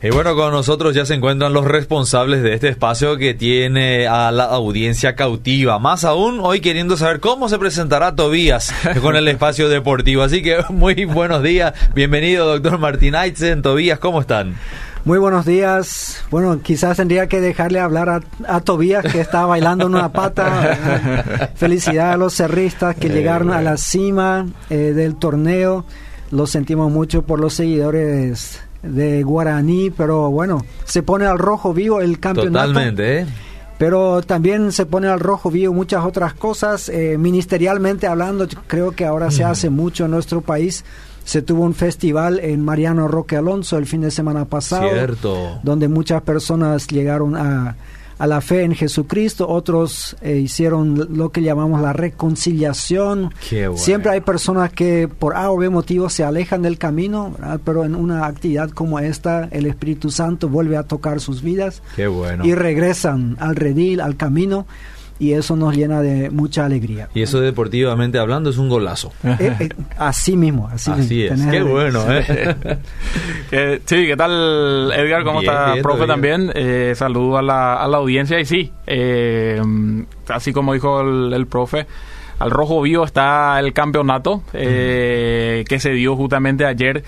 Y bueno, con nosotros ya se encuentran los responsables de este espacio que tiene a la audiencia cautiva. Más aún, hoy queriendo saber cómo se presentará Tobías con el espacio deportivo. Así que muy buenos días. Bienvenido, doctor Martín Aitzen. Tobías, ¿cómo están? Muy buenos días. Bueno, quizás tendría que dejarle hablar a, Tobías que está bailando en una pata. Felicidad a los cerristas que llegaron a la cima eh, del torneo. Lo sentimos mucho por los seguidores de Guaraní, pero bueno, se pone al rojo vivo el campeonato. Totalmente, ¿eh? Pero también se pone al rojo vivo muchas otras cosas. Eh, ministerialmente hablando, creo que ahora se hace mucho en nuestro país. Se tuvo un festival en Mariano Roque Alonso el fin de semana pasado, Cierto. donde muchas personas llegaron a, a la fe en Jesucristo, otros eh, hicieron lo que llamamos la reconciliación. Siempre hay personas que por A o B motivo se alejan del camino, pero en una actividad como esta el Espíritu Santo vuelve a tocar sus vidas y regresan al redil, al camino y eso nos llena de mucha alegría. Y eso deportivamente hablando es un golazo. Eh, eh, así mismo, así, es. Qué bueno, ¿eh? sí, ¿qué tal Edgar? ¿Cómo está, profe, también? Eh, saludo a la, a la audiencia y sí, así como dijo el, profe, al rojo vivo está el campeonato que se dio justamente ayer.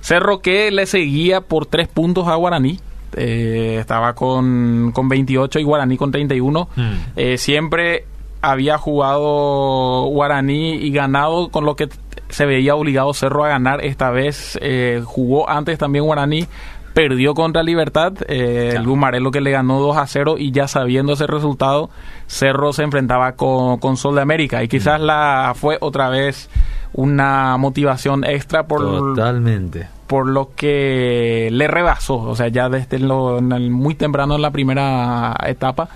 Cerro que le seguía por tres puntos a Guaraní. Eh, estaba con, con 28 y Guaraní con 31. Mm. Eh, siempre había jugado Guaraní y ganado con lo que se veía obligado Cerro a ganar. Esta vez eh, jugó antes también Guaraní, perdió contra Libertad, eh, el Gumarelo que le ganó 2 a 0 y ya sabiendo ese resultado, Cerro se enfrentaba con, con Sol de América y quizás mm. la fue otra vez una motivación extra por totalmente por lo que le rebasó, o sea, ya desde lo, muy temprano en la primera etapa,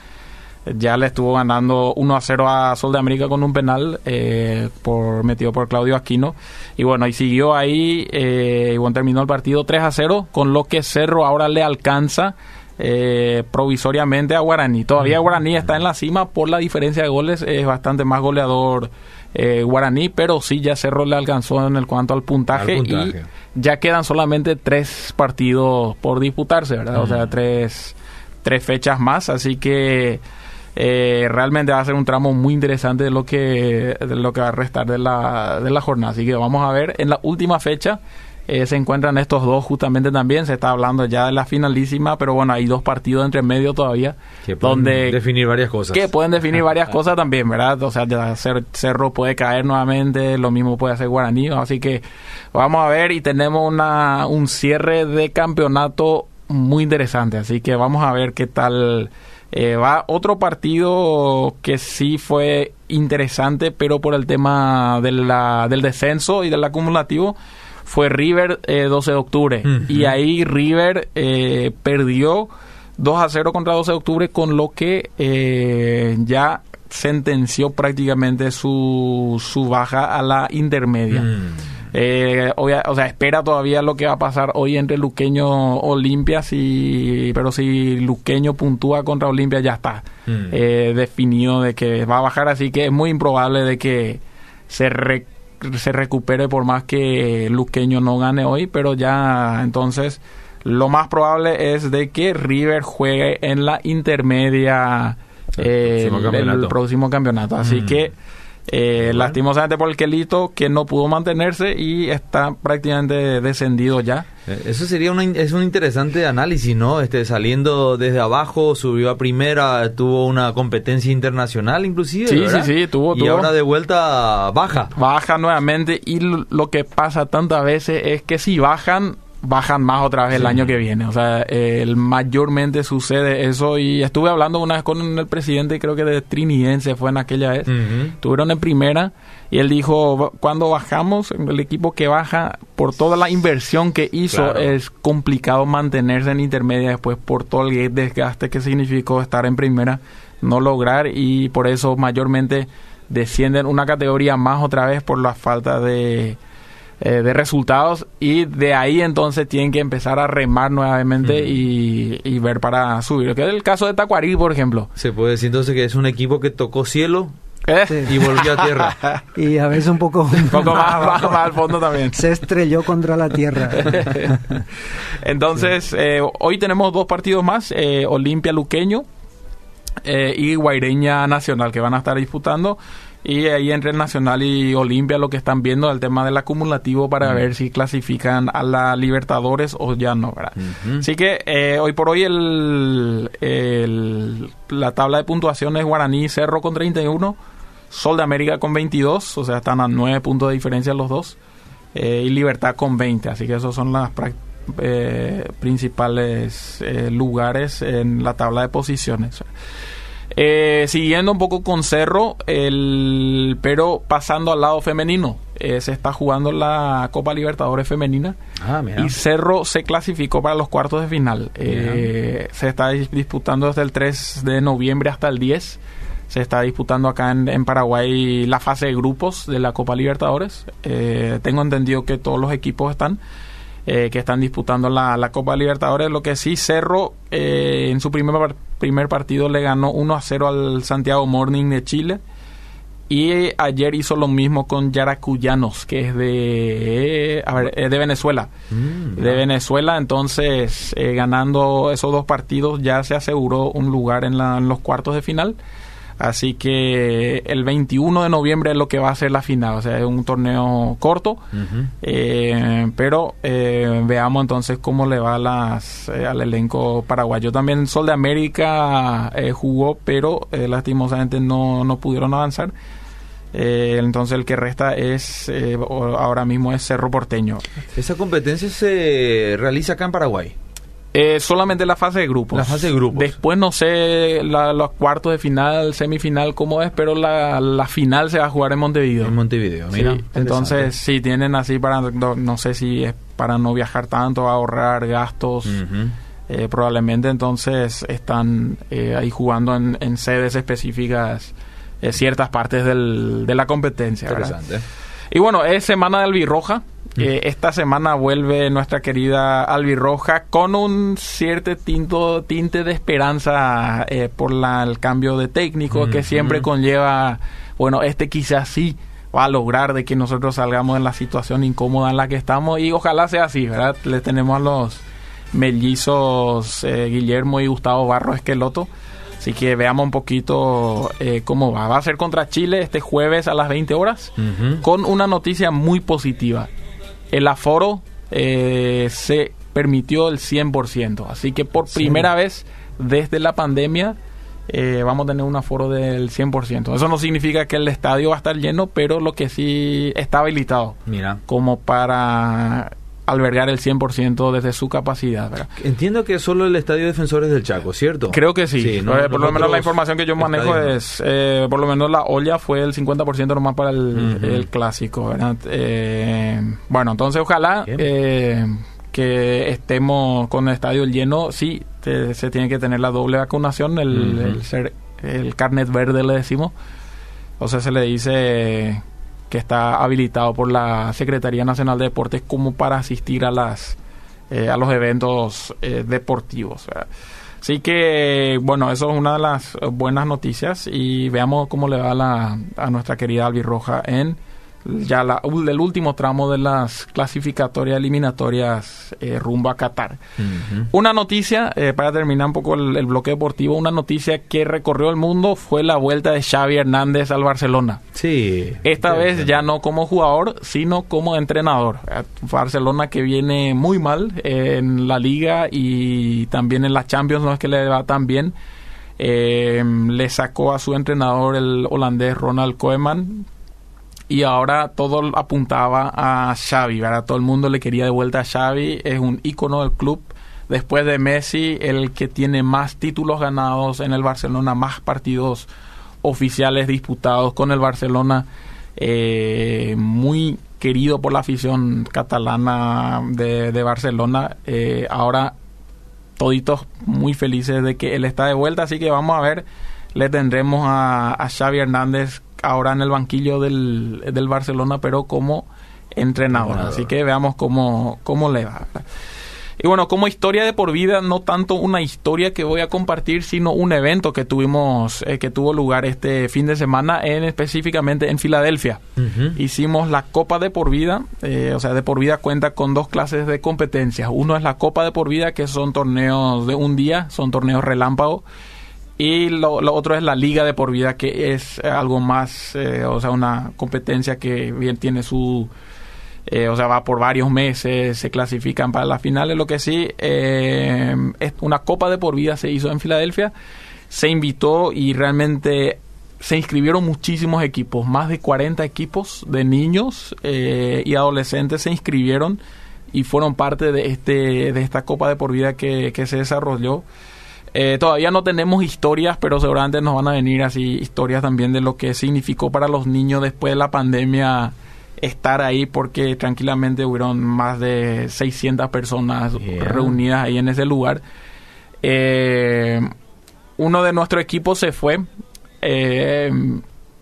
ya le estuvo ganando 1 a 0 a Sol de América con un penal eh, por metido por Claudio Aquino. Y bueno, y siguió ahí, eh, y bueno, terminó el partido 3 a 0, con lo que Cerro ahora le alcanza eh, provisoriamente a Guaraní. Todavía Guaraní está en la cima por la diferencia de goles, es bastante más goleador eh, Guaraní, pero sí ya Cerro le alcanzó en el cuanto al puntaje, y ya quedan solamente tres partidos por disputarse, ¿verdad? O sea, tres, tres fechas más, así que eh, realmente va a ser un tramo muy interesante de lo que, de lo que va a restar de la, de la jornada. Así que vamos a ver en la última fecha eh, se encuentran estos dos justamente también. Se está hablando ya de la finalísima, pero bueno, hay dos partidos entre medio todavía. Que pueden definir varias cosas. Que pueden definir varias cosas también, ¿verdad? O sea, Cerro puede caer nuevamente, lo mismo puede hacer Guaraní. Así que vamos a ver y tenemos una, un cierre de campeonato muy interesante. Así que vamos a ver qué tal. Eh, va otro partido que sí fue interesante, pero por el tema de la, del descenso y del acumulativo fue River 12 eh, de octubre. Y ahí River eh, perdió 2 a 0 contra 12 de octubre, con lo que eh, ya sentenció prácticamente su, su baja a la intermedia. Mm. o sea, espera todavía lo que va a pasar hoy entre Luqueño Olimpia, si, pero si Luqueño puntúa contra Olimpia ya está mm. definido de que va a bajar, así que es muy improbable de que se se recupere por más que Luqueño no gane hoy, pero ya entonces lo más probable es de que River juegue en la intermedia el, próximo, campeonato. Así mm. que eh, lastimosamente por el Quelito que no pudo mantenerse y está prácticamente descendido ya. Eh, eso sería una, es un interesante análisis, ¿no? Este, saliendo desde abajo, subió a primera, tuvo una competencia internacional inclusive. Sí, sí, sí, tuvo, Y ahora de vuelta baja. Baja nuevamente y lo que pasa tantas veces es que si bajan bajan más otra vez el año que viene. O sea, el, mayormente sucede eso. Y estuve hablando una vez con el presidente, creo que de Trinidense fue en aquella vez. Estuvieron en primera y él dijo, cuando bajamos, el equipo que baja, por toda la inversión que hizo, es complicado mantenerse en intermedia después por todo el desgaste que significó estar en primera, no lograr y por eso mayormente descienden una categoría más otra vez por la falta de eh, de resultados y de ahí entonces tienen que empezar a remar nuevamente y, ver para subir. Que es el caso de Tacuarí, por ejemplo. Se puede decir entonces que es un equipo que tocó cielo ¿Eh? y volvió a tierra. y a veces un poco, un poco más, más, al fondo también. Se estrelló contra la tierra. Entonces, eh, hoy tenemos dos partidos más, eh, Olimpia Luqueño y Guaireña Nacional, que van a estar disputando. Y ahí entre Nacional y Olimpia lo que están viendo el tema del acumulativo para ver si clasifican a la Libertadores o ya no, ¿verdad? Así que eh, hoy por hoy el, la tabla de puntuación es Guaraní Cerro con 31, Sol de América con 22, o sea, están a 9 puntos de diferencia los dos, eh, y Libertad con 20, así que esos son las eh, principales lugares en la tabla de posiciones. Eh, siguiendo un poco con Cerro, el, pero pasando al lado femenino. Eh, se está jugando la Copa Libertadores Femenina. Ah, y Cerro se clasificó para los cuartos de final. Eh, se está disputando desde el 3 de noviembre hasta el 10. Se está disputando acá en, Paraguay la fase de grupos de la Copa Libertadores. tengo entendido que todos los equipos están. que están disputando la, la, Copa Libertadores. Lo que sí, Cerro en su primer primer partido le ganó 1 a 0 al Santiago Morning de Chile. Y ayer hizo lo mismo con Yaracuyanos, que es de, de Venezuela. Mm, de Venezuela, entonces eh, ganando esos dos partidos ya se aseguró un lugar en, en los cuartos de final. Así que el 21 de noviembre es lo que va a ser la final. O sea, es un torneo corto. Eh, pero eh, veamos entonces cómo le va las, eh, al elenco paraguayo. También Sol de América jugó, pero lastimosamente no, no pudieron avanzar. entonces el que resta es ahora mismo es Cerro Porteño. ¿Esa competencia se realiza acá en Paraguay? Eh, solamente la fase de grupos. La fase de grupos. Después no sé los cuartos de final, semifinal, cómo es, pero la, la, final se va a jugar en Montevideo. En Montevideo, mira. entonces, sí, tienen así para, no, sé si es para no viajar tanto, ahorrar gastos. Eh, probablemente entonces están eh, ahí jugando en, sedes específicas ciertas partes del, de la competencia. Interesante. Y bueno, es semana de albirroja esta semana vuelve nuestra querida Albirroja con un cierto tinto, tinte de esperanza eh, por la, el cambio de técnico que siempre conlleva, bueno, este quizás sí va a lograr de que nosotros salgamos de la situación incómoda en la que estamos y ojalá sea así, ¿verdad? Le tenemos a los mellizos eh, Guillermo y Gustavo Barro Esqueloto. Así que veamos un poquito eh, cómo va. Va a ser contra Chile este jueves a las 20 horas con una noticia muy positiva el aforo eh, se permitió el 100%. Así que por primera vez desde la pandemia eh, vamos a tener un aforo del 100%. Eso no significa que el estadio va a estar lleno, pero lo que sí está habilitado. Mira. Como para albergar el 100% desde su capacidad. Entiendo que es solo el Estadio Defensores del Chaco, ¿cierto? Creo que sí. Eh, por lo menos la información que yo manejo es, eh, por lo menos la olla fue el 50% nomás para el, clásico. Eh, bueno, entonces ojalá que estemos con el estadio lleno. Sí, se tiene que tener la doble vacunación, el, el, el carnet verde le decimos. O sea, se le dice que está habilitado por la Secretaría Nacional de Deportes como para asistir a las eh, a los eventos eh, deportivos. Así que, bueno, eso es una de las buenas noticias y veamos cómo le va la, a nuestra querida Albirroja en ya la, el último tramo de las clasificatorias eliminatorias eh, rumbo a Qatar. Una noticia, eh, para terminar un poco el, bloque deportivo, una noticia que recorrió el mundo fue la vuelta de Xavi Hernández al Barcelona. Sí. Esta vez ya no como jugador, sino como entrenador. Barcelona que viene muy mal en la liga y también en la Champions, no es que le va tan bien. Eh, le sacó a su entrenador el holandés Ronald Koeman y ahora todo apuntaba a Xavi, ¿verdad? Todo el mundo le quería de vuelta a Xavi, es un ícono del club. Después de Messi, el que tiene más títulos ganados en el Barcelona, más partidos oficiales disputados con el Barcelona, eh, muy querido por la afición catalana de, Barcelona. Eh, ahora toditos muy felices de que él está de vuelta, así que vamos a ver, le tendremos a, a Xavi Hernández ahora en el banquillo del, del Barcelona, pero como entrenador. Así que veamos cómo, cómo le va. Y bueno, como historia de por vida, no tanto una historia que voy a compartir, sino un evento que tuvimos, eh, que tuvo lugar este fin de semana, en específicamente en Filadelfia. Hicimos la Copa de por vida, eh, o sea, de por vida cuenta con dos clases de competencias. Uno es la Copa de por vida, que son torneos de un día, son torneos relámpago. Y lo, otro es la Liga de por vida, que es algo más, eh, o sea, una competencia que bien tiene su eh, o sea, va por varios meses, se clasifican para las finales. Lo que sí, eh, es una Copa de por vida se hizo en Filadelfia, se invitó y realmente se inscribieron muchísimos equipos, más de 40 equipos de niños eh, y adolescentes se inscribieron y fueron parte de este de esta Copa de por vida que se desarrolló. Todavía no tenemos historias, pero seguramente nos van a venir así historias también de lo que significó para los niños después de la pandemia estar ahí porque tranquilamente hubieron más de 600 personas reunidas ahí en ese lugar. Eh, uno de nuestros equipos se fue eh,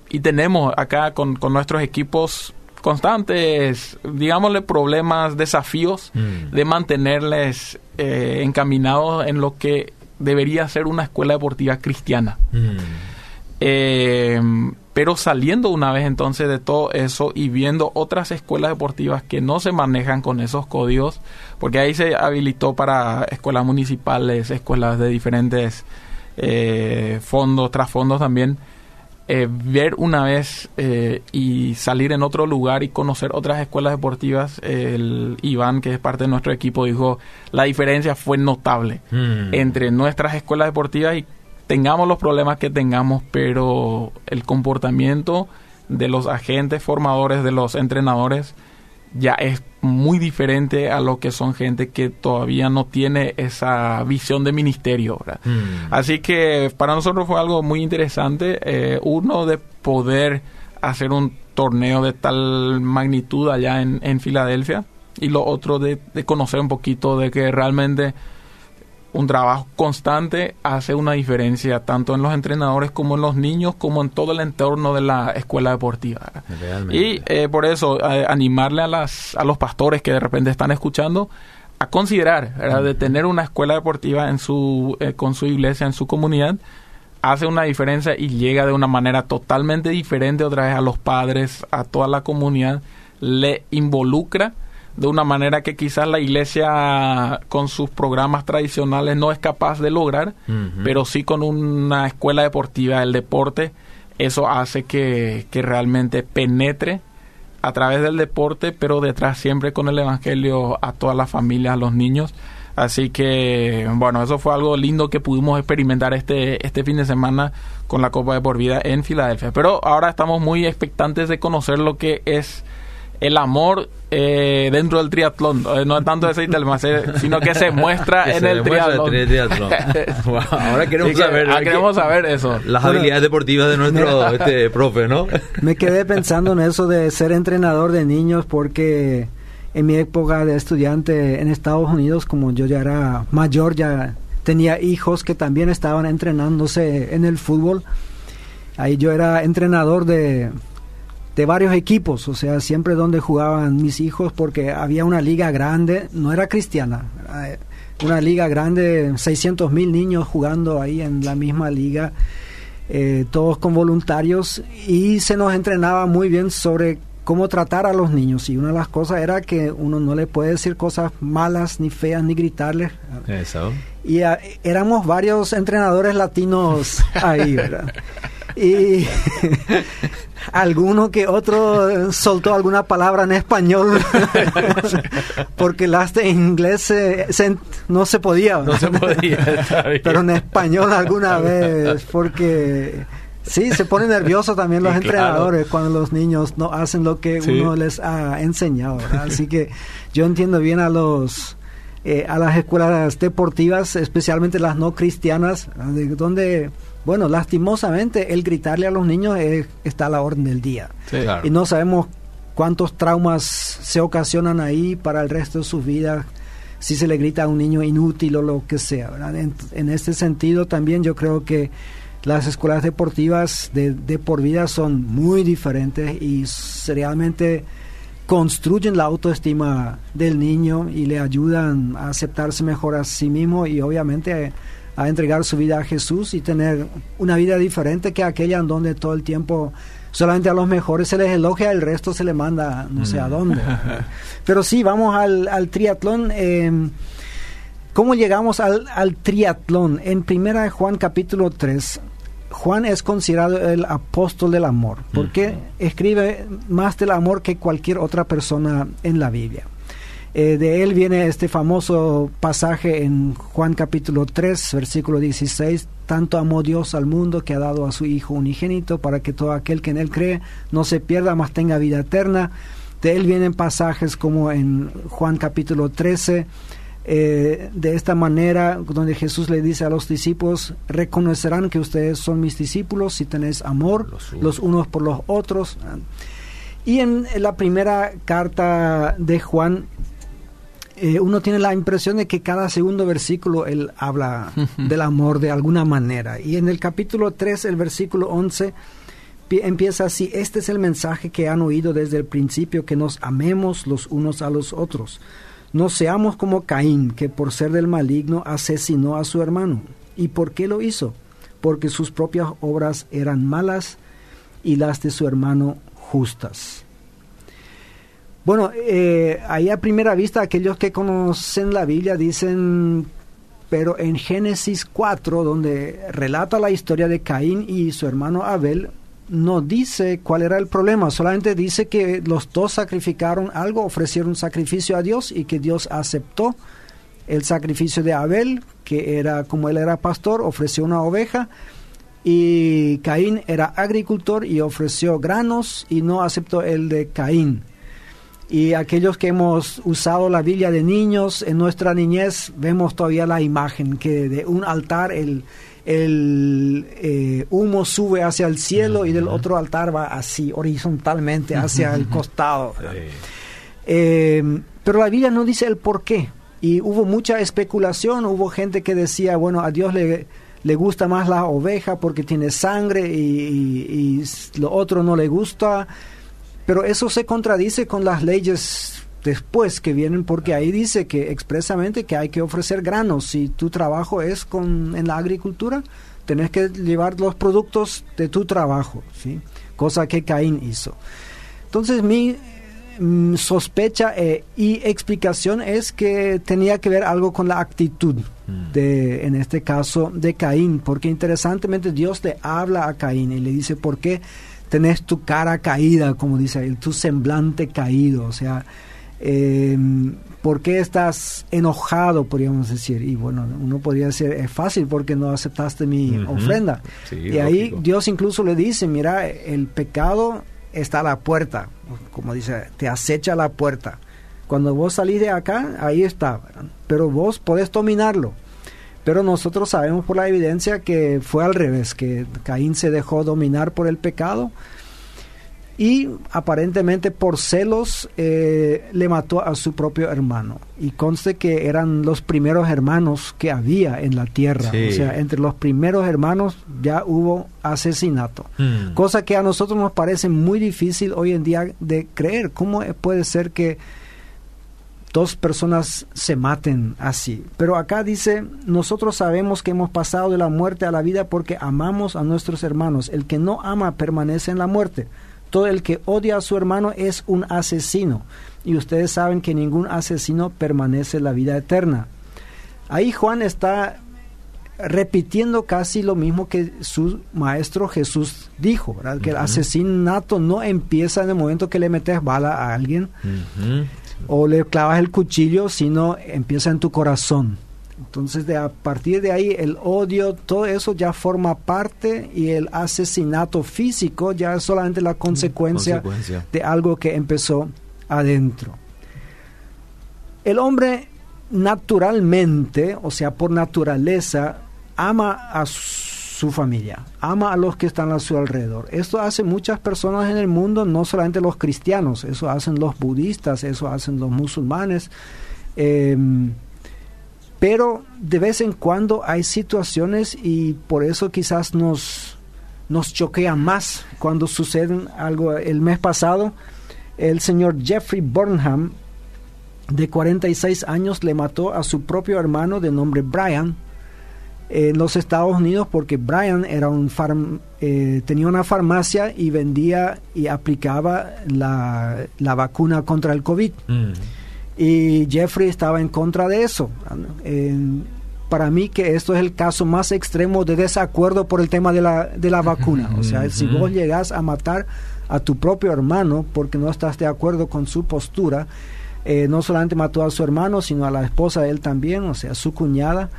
y tenemos acá con, nuestros equipos constantes, digámosle, problemas, desafíos mm. de mantenerles eh, encaminados en lo que debería ser una escuela deportiva cristiana. Mm. Eh, pero saliendo una vez entonces de todo eso y viendo otras escuelas deportivas que no se manejan con esos códigos, porque ahí se habilitó para escuelas municipales, escuelas de diferentes eh, fondos, trasfondos también, eh, ver una vez eh, y salir en otro lugar y conocer otras escuelas deportivas, el Iván, que es parte de nuestro equipo, dijo, la diferencia fue notable hmm. entre nuestras escuelas deportivas y tengamos los problemas que tengamos, pero el comportamiento de los agentes formadores, de los entrenadores, ya es muy diferente a lo que son gente que todavía no tiene esa visión de ministerio. Mm. Así que para nosotros fue algo muy interesante, eh, uno de poder hacer un torneo de tal magnitud allá en, en Filadelfia y lo otro de, de conocer un poquito de que realmente un trabajo constante hace una diferencia tanto en los entrenadores como en los niños como en todo el entorno de la escuela deportiva. Y eh, por eso eh, animarle a las a los pastores que de repente están escuchando a considerar de tener una escuela deportiva en su eh, con su iglesia en su comunidad hace una diferencia y llega de una manera totalmente diferente otra vez a los padres a toda la comunidad le involucra de una manera que quizás la iglesia con sus programas tradicionales no es capaz de lograr, pero sí con una escuela deportiva del deporte, eso hace que, que realmente penetre a través del deporte, pero detrás siempre con el Evangelio a todas las familias, a los niños. Así que, bueno, eso fue algo lindo que pudimos experimentar este, este fin de semana con la Copa de Por Vida en Filadelfia. Pero ahora estamos muy expectantes de conocer lo que es el amor eh, dentro del triatlón. Eh, no es tanto ese sino que se muestra en el triatlón. ahora queremos saber. Ah, queremos saber eso. Las habilidades deportivas de nuestro este, profe, ¿no? Me quedé pensando en eso de ser entrenador de niños porque en mi época de estudiante en Estados Unidos, como yo ya era mayor, ya tenía hijos que también estaban entrenándose en el fútbol. Ahí yo era entrenador de de varios equipos, o sea, siempre donde jugaban mis hijos, porque había una liga grande, no era cristiana, una liga grande, 600 mil niños jugando ahí en la misma liga, eh, todos con voluntarios, y se nos entrenaba muy bien sobre cómo tratar a los niños. Y una de las cosas era que uno no le puede decir cosas malas, ni feas, ni gritarles. Eso. Y ah, éramos varios entrenadores latinos ahí, ¿verdad? y alguno que otro soltó alguna palabra en español. Porque las de inglés no se podía. No se podía pero en español alguna vez porque sí se pone nervioso también los entrenadores cuando los niños no hacen lo que uno les ha enseñado así que yo entiendo bien a los eh, a las escuelas deportivas especialmente las no cristianas donde bueno, lastimosamente el gritarle a los niños está a la orden del día. Y no sabemos cuántos traumas se ocasionan ahí para el resto de su vida si se le grita a un niño inútil o lo que sea. En, este sentido también yo creo que las escuelas deportivas de, de por vida son muy diferentes y realmente construyen la autoestima del niño y le ayudan a aceptarse mejor a sí mismo y obviamente a, entregar su vida a Jesús y tener una vida diferente que aquella en donde todo el tiempo solamente a los mejores se les elogia, el resto se le manda no sé a mm. dónde. Pero sí, vamos al, al triatlón. Eh, ¿Cómo llegamos al, al triatlón? En primera Juan capítulo 3, Juan es considerado el apóstol del amor, porque escribe más del amor que cualquier otra persona en la Biblia. Eh, de él viene este famoso pasaje en Juan capítulo 3, versículo 16, tanto amó Dios al mundo que ha dado a su Hijo unigénito para que todo aquel que en él cree no se pierda, mas tenga vida eterna. De él vienen pasajes como en Juan capítulo 13, eh, de esta manera, donde Jesús le dice a los discípulos, reconocerán que ustedes son mis discípulos si tenéis amor los, unos por los otros. Y en la primera carta de Juan, eh, uno tiene la impresión de que cada segundo versículo él habla del amor de alguna manera. Y en el capítulo 3, el versículo 11, empieza así, este es el mensaje que han oído desde el principio, que nos amemos los unos a los otros. No seamos como Caín, que por ser del maligno asesinó a su hermano. ¿Y por qué lo hizo? Porque sus propias obras eran malas y las de su hermano justas. Bueno, eh, ahí a primera vista aquellos que conocen la Biblia dicen, pero en Génesis 4, donde relata la historia de Caín y su hermano Abel, no dice cuál era el problema, solamente dice que los dos sacrificaron algo, ofrecieron sacrificio a Dios y que Dios aceptó el sacrificio de Abel, que era como él era pastor, ofreció una oveja, y Caín era agricultor y ofreció granos y no aceptó el de Caín. Y aquellos que hemos usado la Biblia de niños en nuestra niñez, vemos todavía la imagen que de un altar el, el eh, humo sube hacia el cielo y del otro altar va así, horizontalmente, hacia el costado. Eh, pero la Biblia no dice el por qué. Y hubo mucha especulación, hubo gente que decía, bueno, a Dios le, le gusta más la oveja porque tiene sangre y, y lo otro no le gusta. Pero eso se contradice con las leyes después que vienen porque ahí dice que expresamente que hay que ofrecer granos. Si tu trabajo es con en la agricultura tenés que llevar los productos de tu trabajo sí cosa que Caín hizo. Entonces mi mm, sospecha eh, y explicación es que tenía que ver algo con la actitud mm. de en este caso de Caín porque interesantemente Dios le habla a Caín y le dice por qué tenés tu cara caída como dice él tu semblante caído o sea eh, ¿por qué estás enojado, podríamos decir? Y bueno, uno podría decir, es fácil porque no aceptaste mi ofrenda. y ahí Dios incluso le dice, mira, el pecado está a la puerta, como dice, te acecha a la puerta. Cuando vos salís de acá, ahí está, pero vos podés dominarlo. Pero nosotros sabemos por la evidencia que fue al revés, que Caín se dejó dominar por el pecado y aparentemente por celos eh, le mató a su propio hermano. Y conste que eran los primeros hermanos que había en la tierra. O sea, entre los primeros hermanos ya hubo asesinato. Hmm. Cosa que a nosotros nos parece muy difícil hoy en día de creer. ¿Cómo puede ser que dos personas se maten así. Pero acá dice, nosotros sabemos que hemos pasado de la muerte a la vida porque amamos a nuestros hermanos. El que no ama permanece en la muerte. Todo el que odia a su hermano es un asesino. Y ustedes saben que ningún asesino permanece en la vida eterna. Ahí Juan está repitiendo casi lo mismo que su maestro Jesús dijo, que el asesinato no empieza en el momento que le metes bala a alguien o le clavas el cuchillo, sino empieza en tu corazón. Entonces, de, a partir de ahí, el odio, todo eso ya forma parte y el asesinato físico ya es solamente la consecuencia, de algo que empezó adentro. El hombre naturalmente, o sea, por naturaleza, ama a su familia, ama a los que están a su alrededor. Esto hace muchas personas en el mundo, no solamente los cristianos, eso hacen los budistas, eso hacen los musulmanes. Em, pero de vez en cuando hay situaciones y por eso quizás nos, nos choquea más cuando sucede algo. El mes pasado el señor Jeffrey Burnham, de 46 años, le mató a su propio hermano de nombre Brian en los Estados Unidos porque Brian era un eh, tenía una farmacia y vendía y aplicaba la, vacuna contra el COVID. Mm. Y Jeffrey estaba en contra de eso. para mí que esto es el caso más extremo de desacuerdo por el tema de la, de la vacuna. O sea, si vos llegas a matar a tu propio hermano porque no estás de acuerdo con su postura, eh, no solamente mató a su hermano, sino a la esposa de él también, o sea, su cuñada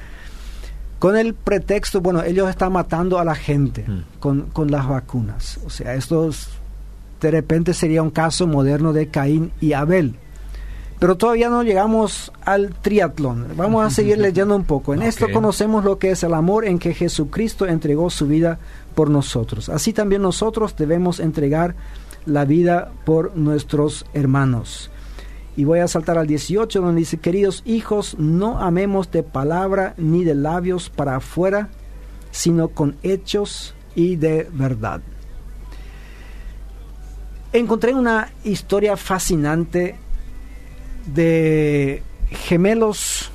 con el pretexto, bueno, ellos están matando a la gente mm. con, las vacunas. O sea, esto de repente sería un caso moderno de Caín y Abel. Pero todavía no llegamos al triatlón. Vamos a seguir leyendo un poco. En esto conocemos lo que es el amor en que Jesucristo entregó su vida por nosotros. Así también nosotros debemos entregar la vida por nuestros hermanos. Y voy a saltar al 18 donde dice, queridos hijos, no amemos de palabra ni de labios para afuera, sino con hechos y de verdad. Encontré una historia fascinante de gemelos,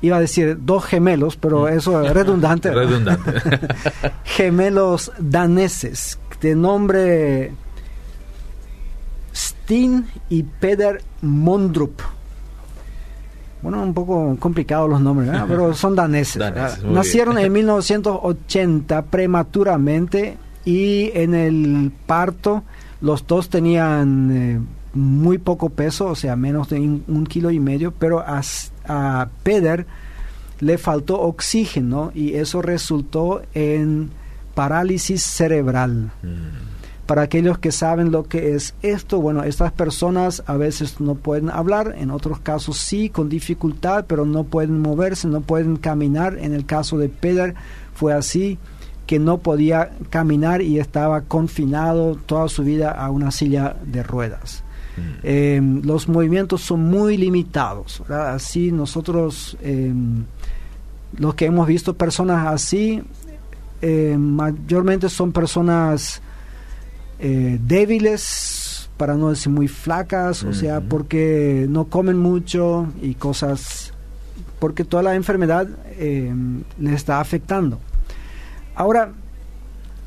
iba a decir dos gemelos, pero mm. eso es redundante. redundante. gemelos daneses, de nombre Steen y Peder Mondrup. Bueno, un poco complicados los nombres, pero son daneses. Nacieron en 1980 prematuramente y en el parto los dos tenían eh, muy poco peso, o sea, menos de un, kilo y medio, pero a, a Peder le faltó oxígeno y eso resultó en parálisis cerebral. Mm. Para aquellos que saben lo que es esto, bueno, estas personas a veces no pueden hablar, en otros casos sí, con dificultad, pero no pueden moverse, no pueden caminar. En el caso de Pedro fue así, que no podía caminar y estaba confinado toda su vida a una silla de ruedas. Mm. Em, los movimientos son muy limitados. Así nosotros, em, los que hemos visto personas así, em, mayormente son personas eh, débiles, para no decir muy flacas, o sea, porque no comen mucho y cosas, porque toda la enfermedad eh, les está afectando. Ahora,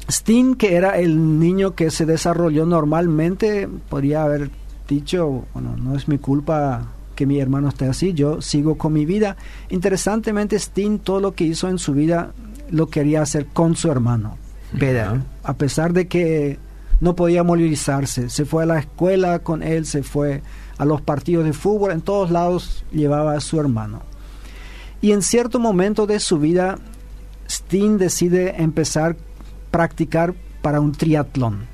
Steen, que era el niño que se desarrolló normalmente, podría haber dicho, bueno, no es mi culpa que mi hermano esté así, yo sigo con mi vida. Interesantemente, Steen todo lo que hizo en su vida lo quería hacer con su hermano, Pedro, a pesar de que no podía movilizarse. Se fue a la escuela con él, se fue a los partidos de fútbol, en todos lados llevaba a su hermano. Y en cierto momento de su vida, Steen decide empezar a practicar para un triatlón.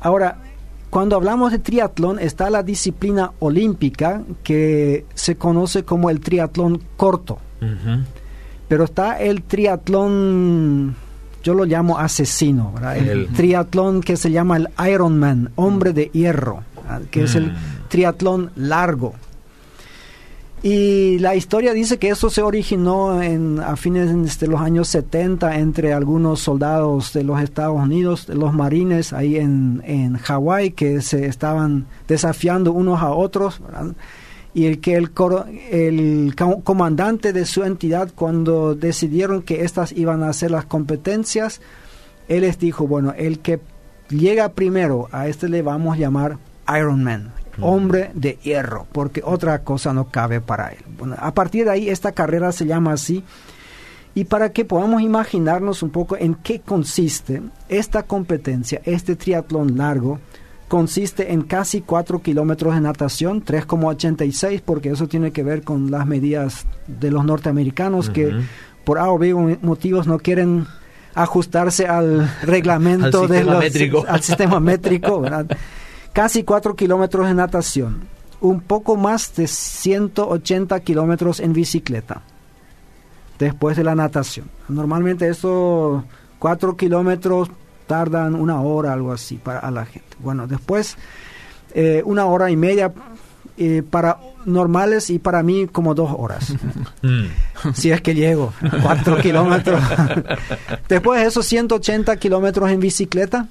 Ahora, cuando hablamos de triatlón está la disciplina olímpica que se conoce como el triatlón corto. Pero está el triatlón yo lo llamo asesino, el, triatlón que se llama el Ironman, hombre de hierro, que es el mm. triatlón largo. Y la historia dice que eso se originó en, a fines de los años 70 entre algunos soldados de los Estados Unidos, los marines ahí en, en Hawái, que se estaban desafiando unos a otros y el que el, el comandante de su entidad cuando decidieron que estas iban a ser las competencias, él les dijo, bueno, el que llega primero a este le vamos a llamar Iron Man, hombre de hierro, porque otra cosa no cabe para él. Bueno, a partir de ahí esta carrera se llama así. Y para que podamos imaginarnos un poco en qué consiste esta competencia, este triatlón largo, consiste en casi 4 kilómetros de natación, 3,86 porque eso tiene que ver con las medidas de los norteamericanos que por A o B motivos no quieren ajustarse al reglamento al de los, al sistema métrico, casi 4 kilómetros de natación, un poco más de 180 kilómetros en bicicleta después de la natación. Normalmente eso 4 kilómetros tardan una hora, algo así, para la gente. Bueno, después eh, una hora y media eh, para normales y para mí como dos horas. Mm. si es que llego, cuatro kilómetros. después de esos 180 kilómetros en bicicleta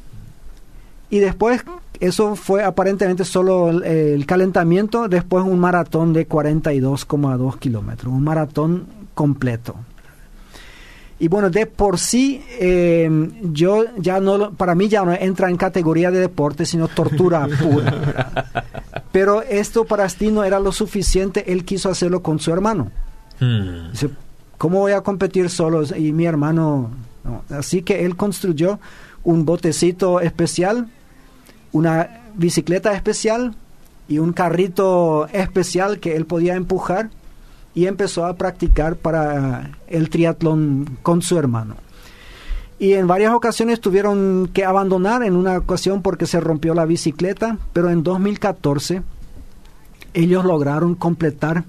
Y después, eso fue aparentemente solo el, calentamiento, después un maratón de 42,2 kilómetros, un maratón completo. Y bueno, de por sí, eh, yo ya no, para mí ya no entra en categoría de deporte, sino tortura pura. Pero esto para Stino era lo suficiente, él quiso hacerlo con su hermano. Hmm. Dice, ¿cómo voy a competir solo? Y mi hermano, así que él construyó un botecito especial, una bicicleta especial y un carrito especial que él podía empujar y empezó a practicar para el triatlón con su hermano. Y en varias ocasiones tuvieron que abandonar, en una ocasión porque se rompió la bicicleta, pero en 2014 ellos lograron completar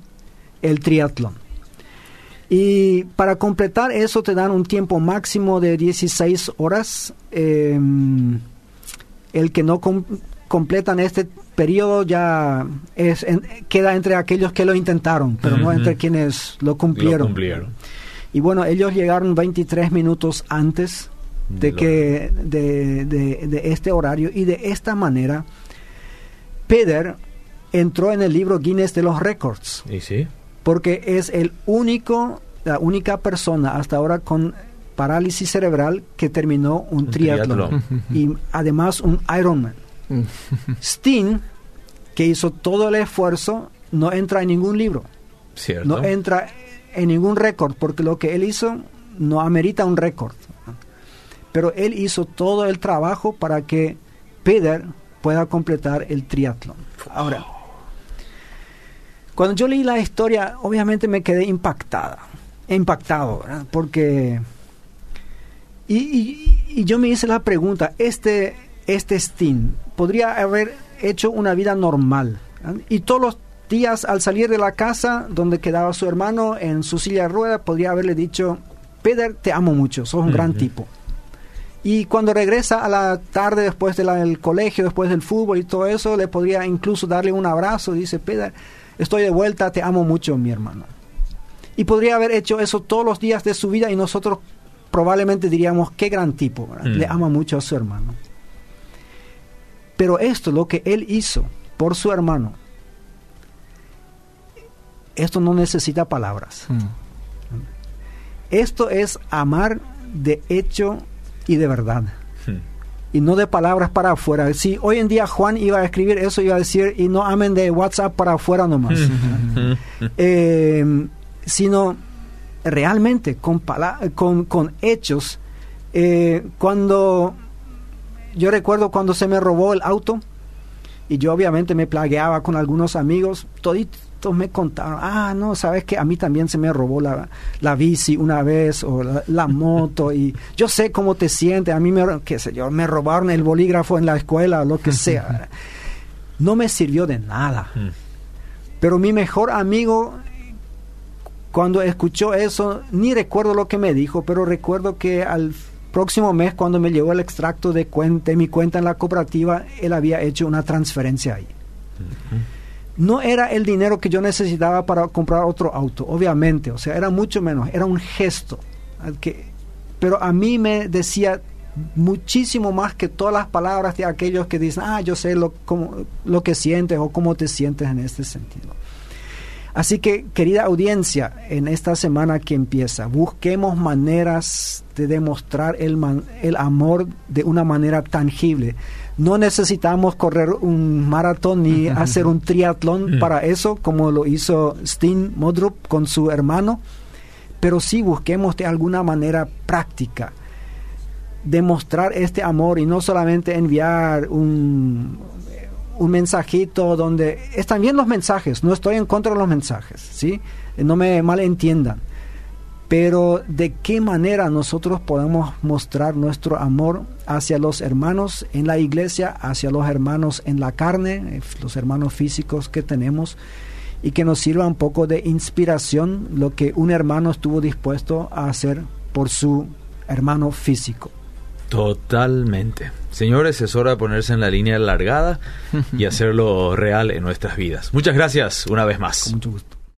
el triatlón. Y para completar eso te dan un tiempo máximo de 16 horas. Em, el que no completan este periodo ya es queda entre aquellos que lo intentaron, pero no entre quienes lo cumplieron. Y bueno, ellos llegaron 23 minutos antes de que de, este horario y de esta manera Peter entró en el libro Guinness de los récords. ¿Y sí? Porque es el único la única persona hasta ahora con parálisis cerebral que terminó un, triatlón y además un Ironman. Steen, que hizo todo el esfuerzo, no entra en ningún libro. No entra en ningún récord, porque lo que él hizo no amerita un récord. Pero él hizo todo el trabajo para que Peter pueda completar el triatlón. Ahora, cuando yo leí la historia, obviamente me quedé impactada, impactado, porque... Y, y, yo me hice la pregunta, este, este Steen, podría haber hecho una vida normal. Y todos los días al salir de la casa donde quedaba su hermano en su silla de ruedas, podría haberle dicho, Peter, te amo mucho, sos un gran tipo. Y cuando regresa a la tarde después del colegio, después del fútbol y todo eso, le podría incluso darle un abrazo. Dice, Peter, estoy de vuelta, te amo mucho, mi hermano. Y podría haber hecho eso todos los días de su vida y nosotros probablemente diríamos, qué gran tipo, le ama mucho a su hermano. Pero esto, lo que él hizo por su hermano, esto no necesita palabras. Mm. Esto es amar de hecho y de verdad. Hmm. Y no de palabras para afuera. Si hoy en día Juan iba a escribir eso, iba a decir, y no amen de WhatsApp para afuera nomás. eh, sino realmente con, con, con hechos. Eh, cuando yo recuerdo cuando se me robó el auto y yo obviamente me plagueaba con algunos amigos, toditos me contaron, ah, no, sabes que a mí también se me robó la, la bici una vez o la, moto y yo sé cómo te sientes, a mí me, qué sé yo, me robaron el bolígrafo en la escuela, lo que sea. No me sirvió de nada. Mm. Pero mi mejor amigo cuando escuchó eso, ni recuerdo lo que me dijo, pero recuerdo que al próximo mes, cuando me llegó el extracto de, cuenta, mi cuenta en la cooperativa, él había hecho una transferencia ahí. No era el dinero que yo necesitaba para comprar otro auto, obviamente, o sea, era mucho menos, era un gesto. Que, pero a mí me decía muchísimo más que todas las palabras de aquellos que dicen, ah, yo sé lo, lo que sientes o cómo te sientes en este sentido. Así que, querida audiencia, en esta semana que empieza, busquemos maneras de demostrar el, el amor de una manera tangible. No necesitamos correr un maratón ni hacer un triatlón mm. para eso, como lo hizo Steen Modrup con su hermano, pero sí busquemos de alguna manera práctica demostrar este amor y no solamente enviar un, un mensajito donde están bien los mensajes, no estoy en contra de los mensajes, ¿sí? No me malentiendan. Pero de qué manera nosotros podemos mostrar nuestro amor hacia los hermanos en la iglesia, hacia los hermanos en la carne, eh, los hermanos físicos que tenemos, y que nos sirva un poco de inspiración lo que un hermano estuvo dispuesto a hacer por su hermano físico. Totalmente. Señores, es hora de ponerse en la línea largada y hacerlo real en nuestras vidas. Muchas gracias una vez más. mucho gusto.